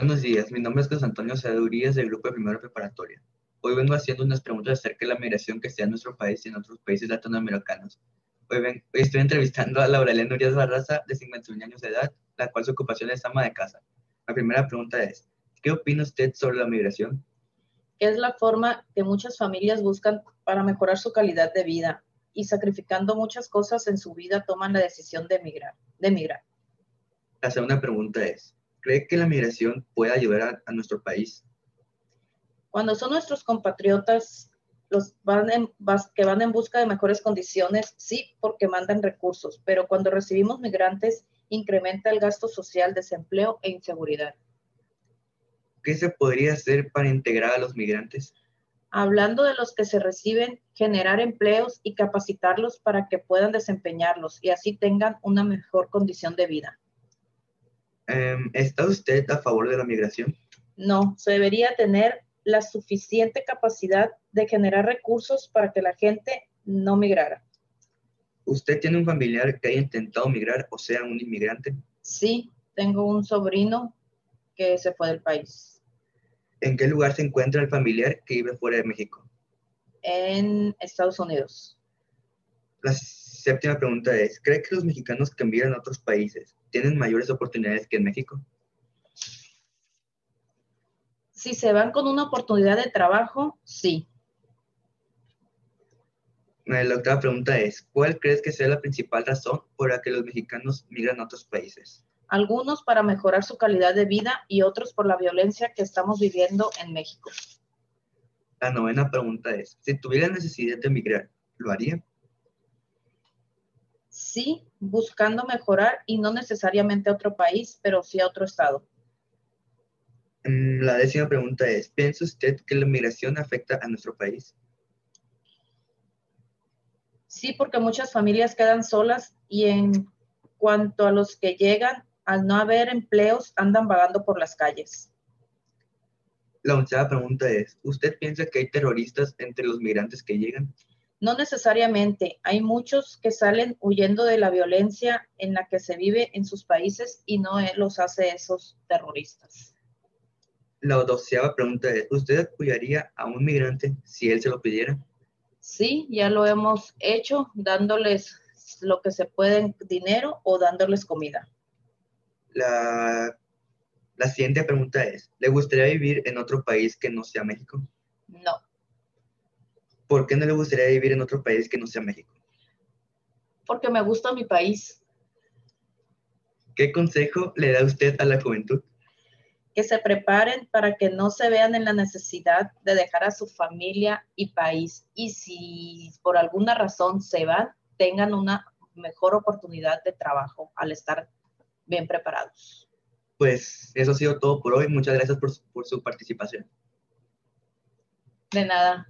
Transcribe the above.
Buenos días, mi nombre es José Antonio Cedurías del grupo de primero preparatoria. Hoy vengo haciendo unas preguntas acerca de la migración que se da en nuestro país y en otros países latinoamericanos. Hoy, ven, hoy estoy entrevistando a Laura Elena Urias Barraza, de 51 años de edad, la cual su ocupación es ama de casa. La primera pregunta es, ¿qué opina usted sobre la migración? Es la forma que muchas familias buscan para mejorar su calidad de vida y sacrificando muchas cosas en su vida toman la decisión de emigrar. De emigrar. La segunda pregunta es, ¿cree que la migración puede ayudar a, a nuestro país? Cuando son nuestros compatriotas los van en, que van en busca de mejores condiciones, sí, porque mandan recursos, pero cuando recibimos migrantes, incrementa el gasto social, desempleo e inseguridad. ¿Qué se podría hacer para integrar a los migrantes? Hablando de los que se reciben, generar empleos y capacitarlos para que puedan desempeñarlos y así tengan una mejor condición de vida. Um, ¿Está usted a favor de la migración? No, se debería tener la suficiente capacidad de generar recursos para que la gente no migrara. ¿Usted tiene un familiar que haya intentado migrar o sea un inmigrante? Sí, tengo un sobrino que se fue del país. ¿En qué lugar se encuentra el familiar que vive fuera de México? En Estados Unidos. La séptima pregunta es, ¿cree que los mexicanos que emigran a otros países tienen mayores oportunidades que en México? Si se van con una oportunidad de trabajo, sí. La octava pregunta es, ¿cuál crees que sea la principal razón por la que los mexicanos migran a otros países? Algunos para mejorar su calidad de vida y otros por la violencia que estamos viviendo en México. La novena pregunta es, si tuviera necesidad de emigrar, ¿lo haría? Sí, buscando mejorar y no necesariamente a otro país, pero sí a otro estado. Mm, La décima pregunta es, ¿piensa usted que la migración afecta a nuestro país? Sí, porque muchas familias quedan solas y en cuanto a los que llegan, al no haber empleos, andan vagando por las calles. La onceava pregunta es, ¿usted piensa que hay terroristas entre los migrantes que llegan? No necesariamente, hay muchos que salen huyendo de la violencia en la que se vive en sus países y no eh, los hace esos terroristas. La doceava pregunta es, ¿usted apoyaría a un migrante si él se lo pidiera? Sí, ya lo hemos hecho, dándoles lo que se puede en dinero o dándoles comida. La, la siguiente pregunta es, ¿le gustaría vivir en otro país que no sea México? No, ¿Por qué no le gustaría vivir en otro país que no sea México? porque me gusta mi país. ¿Qué consejo le da usted a la juventud? Que se preparen para que no se vean en la necesidad de dejar a su familia y país. Y si por alguna razón se van, tengan una mejor oportunidad de trabajo al estar bien preparados. Pues eso ha sido todo por hoy. Muchas gracias por su- por su participación. De nada.